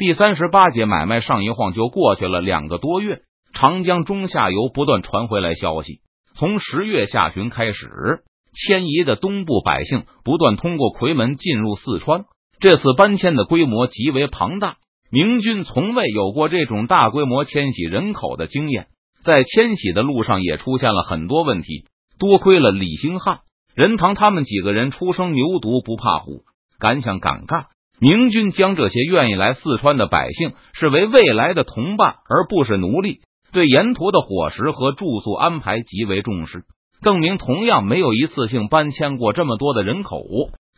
第三十八节买卖上一晃就过去了两个多月，长江中下游不断传回来消息。从十月下旬开始，迁移的东部百姓不断通过夔门进入四川。这次搬迁的规模极为庞大，明军从未有过这种大规模迁徙人口的经验，在迁徙的路上也出现了很多问题。多亏了李兴汉、任堂他们几个人初生牛犊不怕虎，敢想敢干。明军将这些愿意来四川的百姓视为未来的同伴，而不是奴隶。对沿途的伙食和住宿安排极为重视。邓明同样没有一次性搬迁过这么多的人口，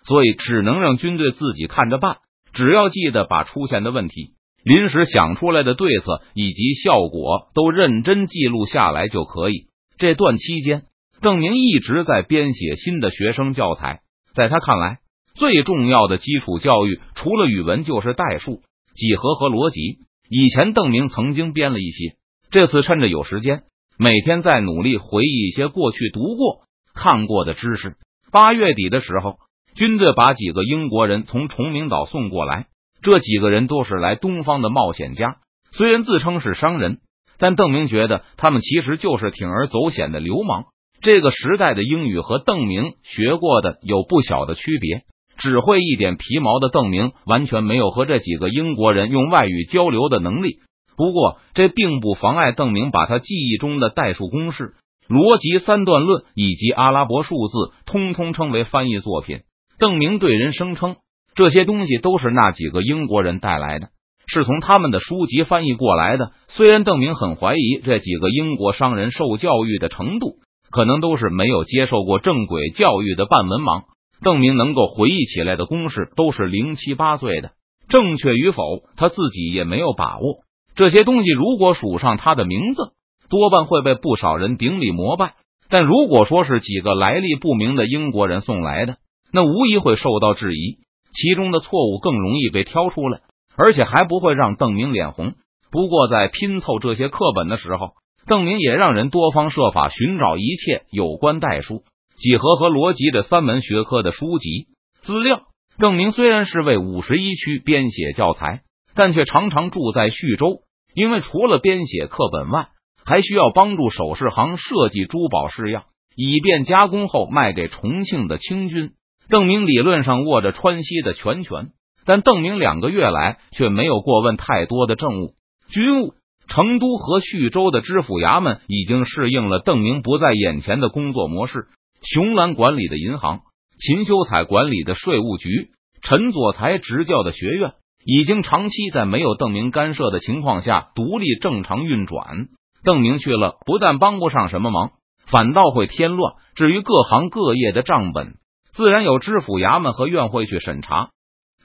所以只能让军队自己看着办。只要记得把出现的问题、临时想出来的对策以及效果都认真记录下来就可以。这段期间，邓明一直在编写新的学生教材。在他看来，最重要的基础教育除了语文就是代数、几何和逻辑。以前邓明曾经编了一些。这次趁着有时间，每天在努力回忆一些过去读过、看过的知识。八月底的时候，军队把几个英国人从崇明岛送过来。这几个人都是来东方的冒险家，虽然自称是商人，但邓明觉得他们其实就是铤而走险的流氓。这个时代的英语和邓明学过的有不小的区别，只会一点皮毛的邓明完全没有和这几个英国人用外语交流的能力。不过，这并不妨碍邓明把他记忆中的代数公式、逻辑三段论以及阿拉伯数字通通称为翻译作品。邓明对人声称，这些东西都是那几个英国人带来的，是从他们的书籍翻译过来的。虽然邓明很怀疑这几个英国商人受教育的程度，可能都是没有接受过正轨教育的半文盲。邓明能够回忆起来的公式都是零七八碎的，正确与否，他自己也没有把握。这些东西如果署上他的名字，多半会被不少人顶礼膜拜；但如果说是几个来历不明的英国人送来的，那无疑会受到质疑，其中的错误更容易被挑出来，而且还不会让邓明脸红。不过，在拼凑这些课本的时候，邓明也让人多方设法寻找一切有关代数、几何和逻辑这三门学科的书籍资料。邓明虽然是为五十一区编写教材。但却常常住在徐州，因为除了编写课本外，还需要帮助首饰行设计珠宝式样，以便加工后卖给重庆的清军。邓明理论上握着川西的全权，但邓明两个月来却没有过问太多的政务、军务。成都和徐州的知府衙门已经适应了邓明不在眼前的工作模式。熊兰管理的银行，秦修彩管理的税务局，陈佐才执教的学院。已经长期在没有邓明干涉的情况下独立正常运转。邓明去了，不但帮不上什么忙，反倒会添乱。至于各行各业的账本，自然有知府衙门和院会去审查。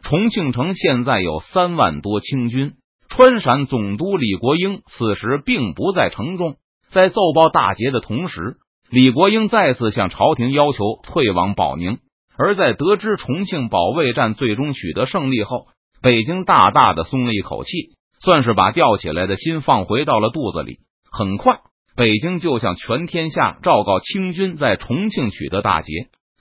重庆城现在有三万多清军，川陕总督李国英此时并不在城中。在奏报大捷的同时，李国英再次向朝廷要求退往保宁。而在得知重庆保卫战最终取得胜利后，北京大大的松了一口气，算是把吊起来的心放回到了肚子里。很快，北京就向全天下昭告清军在重庆取得大捷，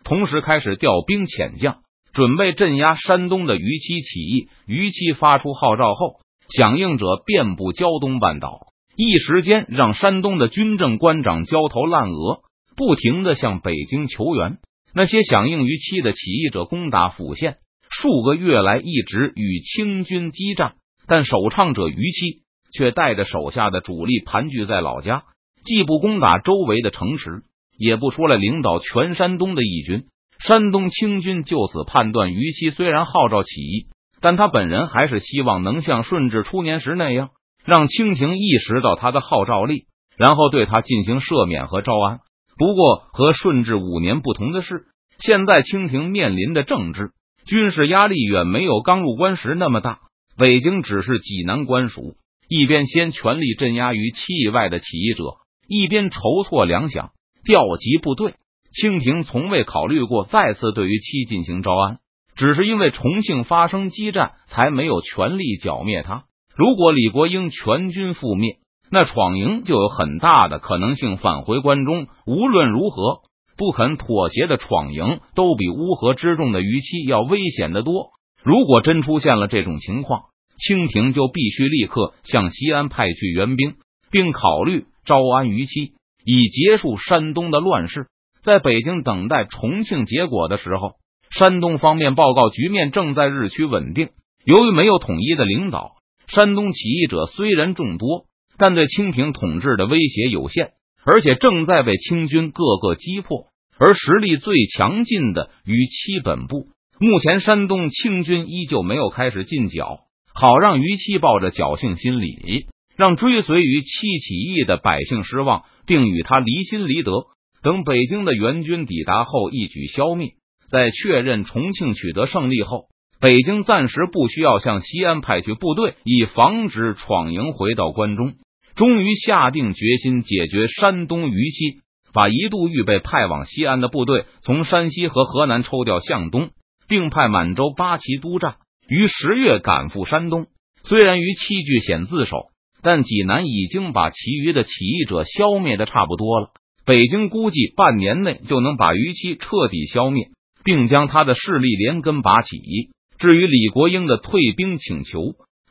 同时开始调兵遣将，准备镇压山东的余七起义。余七发出号召后，响应者遍布胶东半岛，一时间让山东的军政官长焦头烂额，不停的向北京求援。那些响应于期的起义者攻打府县。数个月来一直与清军激战，但首倡者于期却带着手下的主力盘踞在老家，既不攻打周围的城池，也不出来领导全山东的义军。山东清军就此判断，于期虽然号召起义，但他本人还是希望能像顺治初年时那样，让清廷意识到他的号召力，然后对他进行赦免和招安。不过和顺治五年不同的是，现在清廷面临的政治。军事压力远没有刚入关时那么大。北京只是济南官署，一边先全力镇压于七以外的起义者，一边筹措粮饷、调集部队。清廷从未考虑过再次对于七进行招安，只是因为重庆发生激战，才没有全力剿灭他。如果李国英全军覆灭，那闯营就有很大的可能性返回关中。无论如何。不肯妥协的闯营，都比乌合之众的逾期要危险的多。如果真出现了这种情况，清廷就必须立刻向西安派去援兵，并考虑招安逾期，以结束山东的乱世。在北京等待重庆结果的时候，山东方面报告局面正在日趋稳定。由于没有统一的领导，山东起义者虽然众多，但对清廷统治的威胁有限，而且正在被清军各个击破。而实力最强劲的于七本部，目前山东清军依旧没有开始进剿，好让于七抱着侥幸心理，让追随于七起义的百姓失望，并与他离心离德。等北京的援军抵达后，一举消灭。在确认重庆取得胜利后，北京暂时不需要向西安派去部队，以防止闯营回到关中。终于下定决心解决山东虞期，把一度预备派往西安的部队从山西和河南抽调向东，并派满洲八旗督战，于十月赶赴山东。虽然于七据险自守，但济南已经把其余的起义者消灭的差不多了。北京估计半年内就能把于七彻底消灭，并将他的势力连根拔起。至于李国英的退兵请求，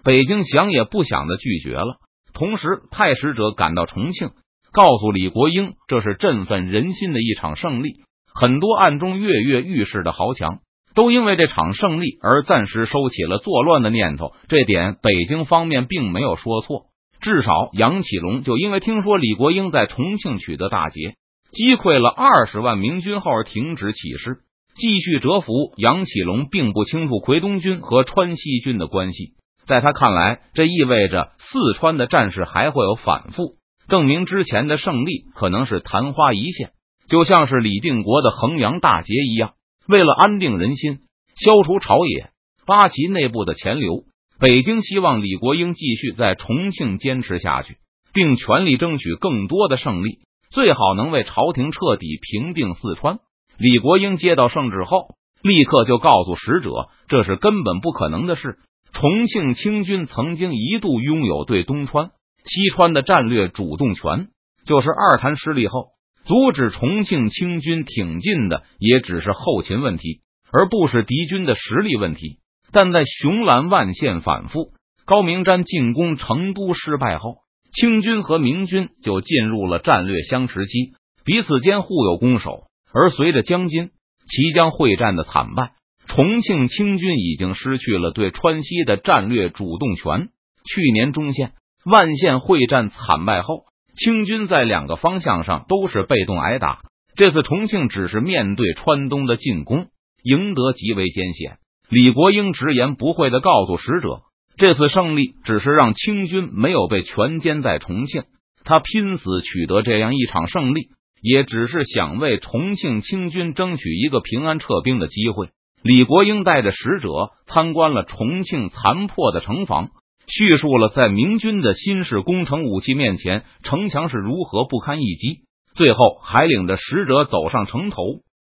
北京想也不想的拒绝了，同时派使者赶到重庆，告诉李国英这是振奋人心的一场胜利。很多暗中跃跃欲试的豪强都因为这场胜利而暂时收起了作乱的念头，这点北京方面并没有说错。至少杨启龙就因为听说李国英在重庆取得大捷，击溃了二十万明军后而停止起事，继续蛰伏。杨启龙并不清楚奎东军和川西军的关系，在他看来，这意味着四川的战事还会有反复，证明之前的胜利可能是昙花一现，就像是李定国的衡阳大捷一样。为了安定人心，消除朝野八旗内部的潜流。北京希望李国英继续在重庆坚持下去，并全力争取更多的胜利，最好能为朝廷彻底平定四川。李国英接到圣旨后，立刻就告诉使者，这是根本不可能的事。重庆清军曾经一度拥有对东川、西川的战略主动权，就是二谭失利后，阻止重庆清军挺进的，也只是后勤问题，而不是敌军的实力问题。但在雄蓝万县反复，高明瞻进攻成都失败后，清军和明军就进入了战略相持期，彼此间互有攻守。而随着江津、綦江会战的惨败，重庆清军已经失去了对川西的战略主动权。去年中线、万县会战惨败后，清军在两个方向上都是被动挨打。这次重庆只是面对川东的进攻，赢得极为艰险。李国英直言不讳的告诉使者：“这次胜利只是让清军没有被全歼在重庆，他拼死取得这样一场胜利，也只是想为重庆清军争取一个平安撤兵的机会。”李国英带着使者参观了重庆残破的城防，叙述了在明军的新式工程武器面前，城墙是如何不堪一击。最后，还领着使者走上城头。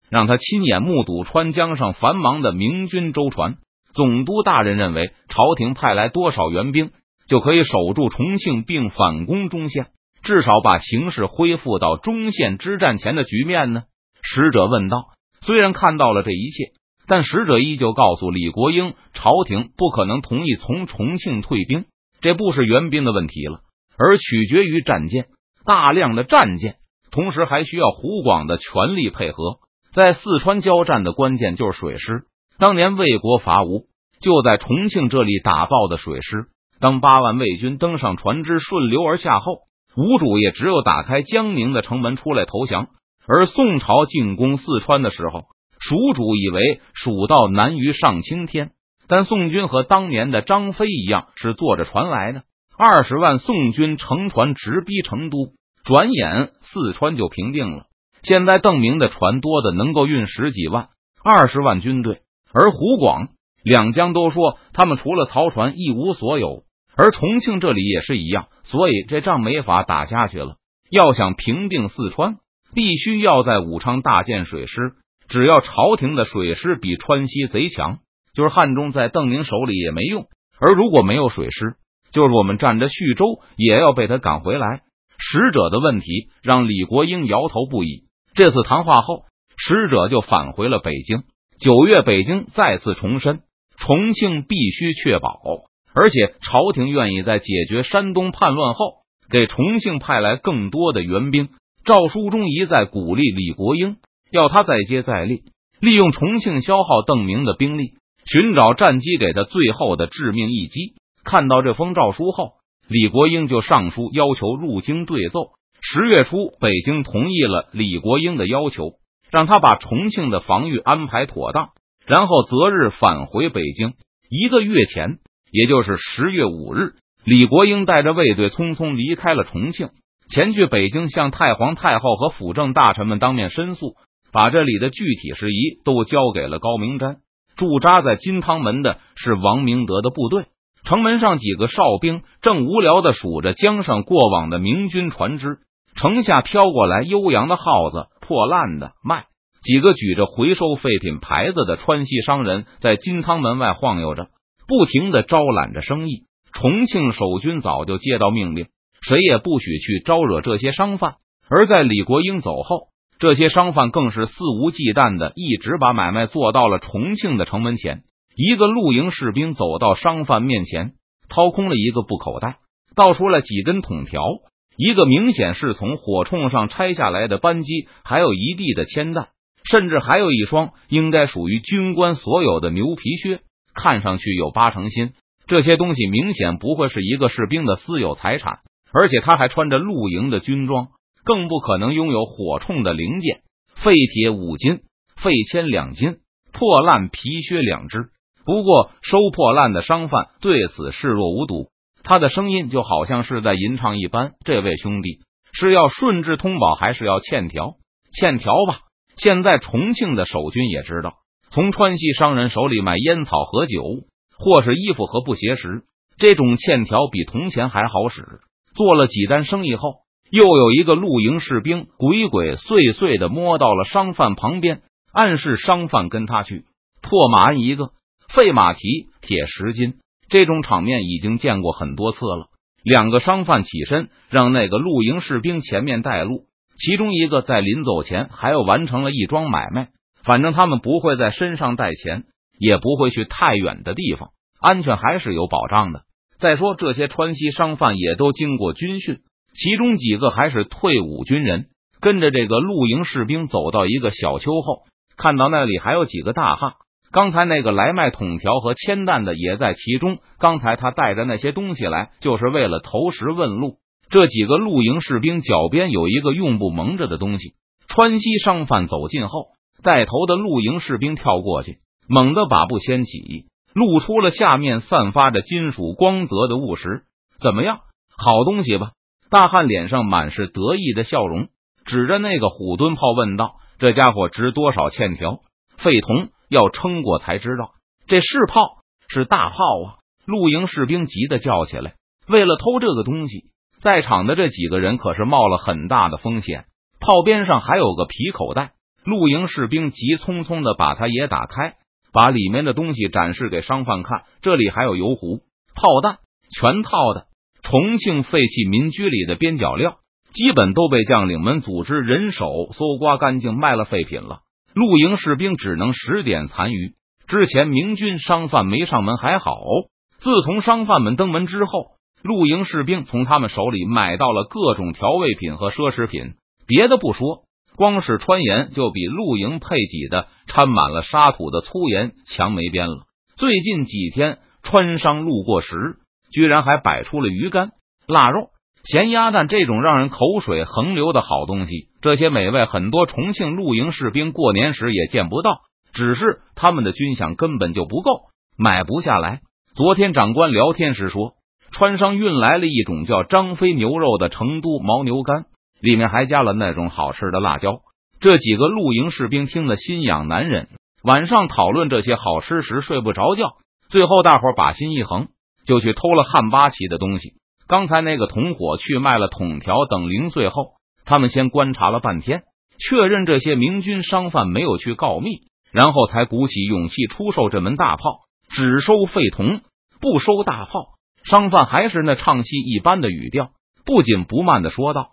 让他亲眼目睹川江上繁忙的明军舟船。总督大人认为，朝廷派来多少援兵就可以守住重庆并反攻中线，至少把形势恢复到中线之战前的局面呢？使者问道。虽然看到了这一切，但使者依旧告诉李国英，朝廷不可能同意从重庆退兵。这不是援兵的问题了，而取决于战舰，大量的战舰，同时还需要湖广的全力配合。在四川交战的关键就是水师。当年魏国伐吴，就在重庆这里打造的水师。当八万魏军登上船只顺流而下后，吴主也只有打开江宁的城门出来投降。而宋朝进攻四川的时候，蜀主以为蜀道难于上青天，但宋军和当年的张飞一样，是坐着船来的。二十万宋军乘船直逼成都，转眼四川就平定了。现在邓明的船多的能够运十几万、二十万军队，而湖广两江都说他们除了曹船一无所有，而重庆这里也是一样，所以这仗没法打下去了。要想平定四川，必须要在武昌大建水师。只要朝廷的水师比川西贼强，就是汉中在邓明手里也没用。而如果没有水师，就是我们占着叙州，也要被他赶回来。使者的问题让李国英摇头不已。这次谈话后，使者就返回了北京。九月，北京再次重申，重庆必须确保而且朝廷愿意在解决山东叛乱后，给重庆派来更多的援兵。诏书中一再鼓励李国英，要他再接再厉，利用重庆消耗邓明的兵力，寻找战机给他最后的致命一击。看到这封诏书后，李国英就上书要求入京对奏。十月初，北京同意了李国英的要求，让他把重庆的防御安排妥当，然后择日返回北京。一个月前，也就是十月五日，李国英带着卫队匆匆离开了重庆。前去北京向太皇太后和辅政大臣们当面申诉，把这里的具体事宜都交给了高明瞻。驻扎在金汤门的是王明德的部队，城门上几个哨兵正无聊的数着江上过往的明军船只，城下飘过来悠扬的号子，破烂的卖。几个举着回收废品牌子的川西商人在金汤门外晃悠着，不停的招揽着生意。重庆守军早就接到命令。谁也不许去招惹这些商贩，而在李国英走后，这些商贩更是肆无忌惮的一直把买卖做到了重庆的城门前。一个露营士兵走到商贩面前，掏空了一个布口袋，倒出来几根筒条，一个明显是从火铳上拆下来的扳机，还有一地的铅弹，甚至还有一双应该属于军官所有的牛皮靴，看上去有八成新。这些东西明显不会是一个士兵的私有财产。而且他还穿着露营的军装，更不可能拥有火铳的零件。废铁五斤，废铅两斤，破烂皮靴两只。不过收破烂的商贩对此视若无睹，他的声音就好像是在吟唱一般：“这位兄弟是要顺治通宝，还是要欠条？欠条吧。”现在重庆的守军也知道，从川西商人手里买烟草和酒，或是衣服和布鞋时，这种欠条比铜钱还好使。做了几单生意后，又有一个露营士兵鬼鬼祟祟的摸到了商贩旁边，暗示商贩跟他去。破马鞍一个，废马蹄铁十斤，这种场面已经见过很多次了。两个商贩起身，让那个露营士兵前面带路。其中一个在临走前还要完成了一桩买卖，反正他们不会在身上带钱，也不会去太远的地方，安全还是有保障的。再说，这些川西商贩也都经过军训，其中几个还是退伍军人。跟着这个露营士兵走到一个小丘后，看到那里还有几个大汉。刚才那个来卖筒条和铅弹的也在其中。刚才他带着那些东西来，就是为了投石问路。这几个露营士兵脚边有一个用布蒙着的东西。川西商贩走近后，带头的露营士兵跳过去，猛地把布掀起。露出了下面散发着金属光泽的物石，怎么样？好东西吧？大汉脸上满是得意的笑容，指着那个虎墩炮问道：“这家伙值多少欠条？废铜要称过才知道。这是炮，是大炮啊！”露营士兵急得叫起来：“为了偷这个东西，在场的这几个人可是冒了很大的风险。炮边上还有个皮口袋，露营士兵急匆匆的把它也打开。”把里面的东西展示给商贩看，这里还有油壶、炮弹，全套的。重庆废弃民居里的边角料，基本都被将领们组织人手搜刮干净，卖了废品了。露营士兵只能拾点残余。之前明军商贩没上门还好，自从商贩们登门之后，露营士兵从他们手里买到了各种调味品和奢侈品。别的不说。光是川盐就比露营配给的掺满了沙土的粗盐强没边了。最近几天，川商路过时，居然还摆出了鱼干、腊肉、咸鸭蛋这种让人口水横流的好东西。这些美味，很多重庆露营士兵过年时也见不到，只是他们的军饷根本就不够，买不下来。昨天长官聊天时说，川商运来了一种叫张飞牛肉的成都牦牛肝。里面还加了那种好吃的辣椒。这几个露营士兵听得心痒难忍，晚上讨论这些好吃时睡不着觉。最后大伙把心一横，就去偷了汉巴旗的东西。刚才那个同伙去卖了桶条等零碎后，他们先观察了半天，确认这些明军商贩没有去告密，然后才鼓起勇气出售这门大炮，只收废铜，不收大炮。商贩还是那唱戏一般的语调，不紧不慢的说道。